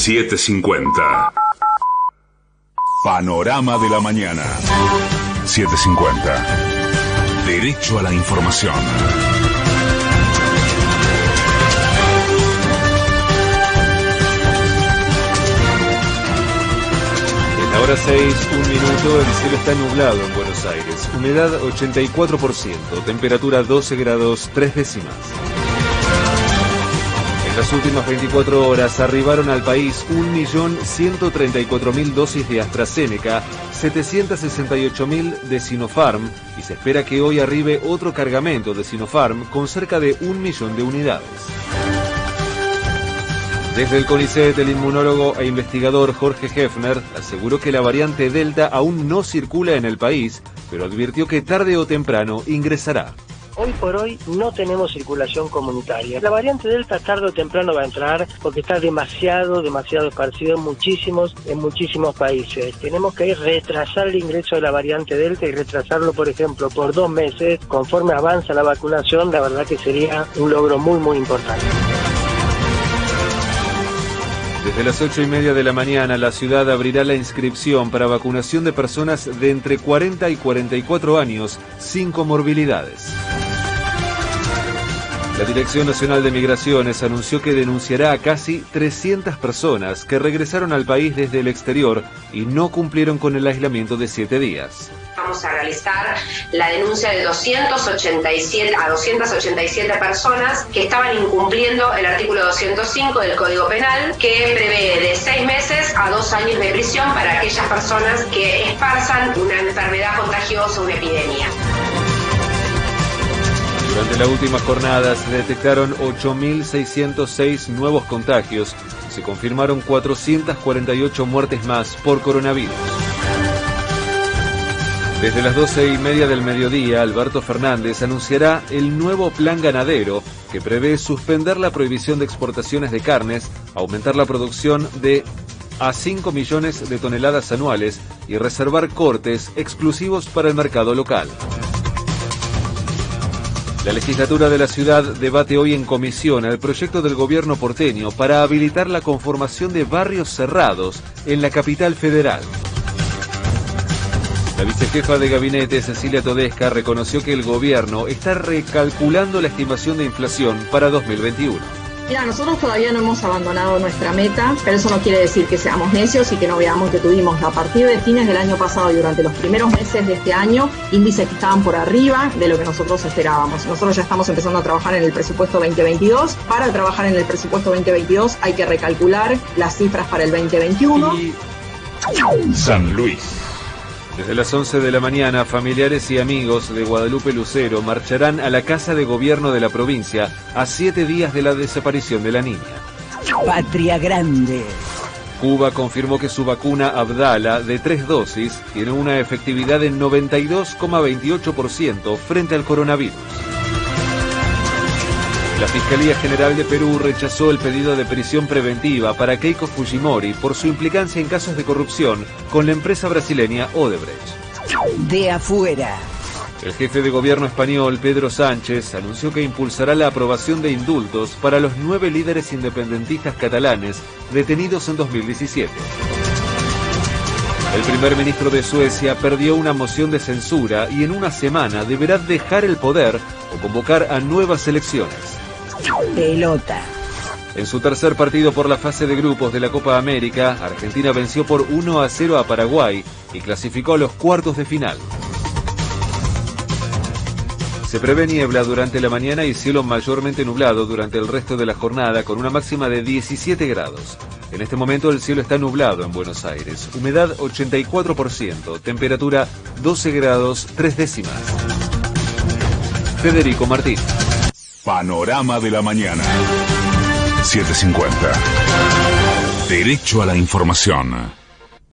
750. Panorama de la mañana. 750. Derecho a la información. En la hora 6, un minuto, el cielo está nublado en Buenos Aires. Humedad 84%, temperatura 12 grados 3 décimas. En las últimas 24 horas arribaron al país 1.134.000 dosis de AstraZeneca, 768.000 de Sinopharm y se espera que hoy arribe otro cargamento de Sinopharm con cerca de un millón de unidades. Desde el CONICET, el inmunólogo e investigador Jorge Hefner aseguró que la variante Delta aún no circula en el país, pero advirtió que tarde o temprano ingresará. Hoy por hoy no tenemos circulación comunitaria. La variante Delta tarde o temprano va a entrar porque está demasiado, demasiado esparcido en muchísimos, en muchísimos países. Tenemos que retrasar el ingreso de la variante Delta y retrasarlo, por ejemplo, por dos meses. Conforme avanza la vacunación, la verdad que sería un logro muy, muy importante. Desde las ocho y media de la mañana, la ciudad abrirá la inscripción para vacunación de personas de entre 40 y 44 años sin comorbilidades. La Dirección Nacional de Migraciones anunció que denunciará a casi 300 personas que regresaron al país desde el exterior y no cumplieron con el aislamiento de siete días. Vamos a realizar la denuncia de 287 a 287 personas que estaban incumpliendo el artículo 205 del Código Penal, que prevé de seis meses a dos años de prisión para aquellas personas que esparzan una enfermedad contagiosa, una epidemia. Durante la última jornada se detectaron 8.606 nuevos contagios se confirmaron 448 muertes más por coronavirus. Desde las 12 y media del mediodía, Alberto Fernández anunciará el nuevo plan ganadero que prevé suspender la prohibición de exportaciones de carnes, aumentar la producción de a 5 millones de toneladas anuales y reservar cortes exclusivos para el mercado local. La legislatura de la ciudad debate hoy en comisión el proyecto del gobierno porteño para habilitar la conformación de barrios cerrados en la capital federal. La vicejefa de gabinete, Cecilia Todesca, reconoció que el gobierno está recalculando la estimación de inflación para 2021. Mira, nosotros todavía no hemos abandonado nuestra meta, pero eso no quiere decir que seamos necios y que no veamos que tuvimos a partir de fines del año pasado y durante los primeros meses de este año índices que estaban por arriba de lo que nosotros esperábamos. Nosotros ya estamos empezando a trabajar en el presupuesto 2022. Para trabajar en el presupuesto 2022 hay que recalcular las cifras para el 2021. Y San Luis. Desde las 11 de la mañana, familiares y amigos de Guadalupe Lucero marcharán a la Casa de Gobierno de la provincia a siete días de la desaparición de la niña. Patria Grande. Cuba confirmó que su vacuna Abdala de tres dosis tiene una efectividad de 92,28% frente al coronavirus. La Fiscalía General de Perú rechazó el pedido de prisión preventiva para Keiko Fujimori por su implicancia en casos de corrupción con la empresa brasileña Odebrecht. De afuera. El jefe de gobierno español, Pedro Sánchez, anunció que impulsará la aprobación de indultos para los nueve líderes independentistas catalanes detenidos en 2017. El primer ministro de Suecia perdió una moción de censura y en una semana deberá dejar el poder o convocar a nuevas elecciones. Pelota. En su tercer partido por la fase de grupos de la Copa América, Argentina venció por 1 a 0 a Paraguay y clasificó a los cuartos de final. Se prevé niebla durante la mañana y cielo mayormente nublado durante el resto de la jornada con una máxima de 17 grados. En este momento el cielo está nublado en Buenos Aires. Humedad 84%, temperatura 12 grados 3 décimas. Federico Martín. Panorama de la mañana. 750. Derecho a la información.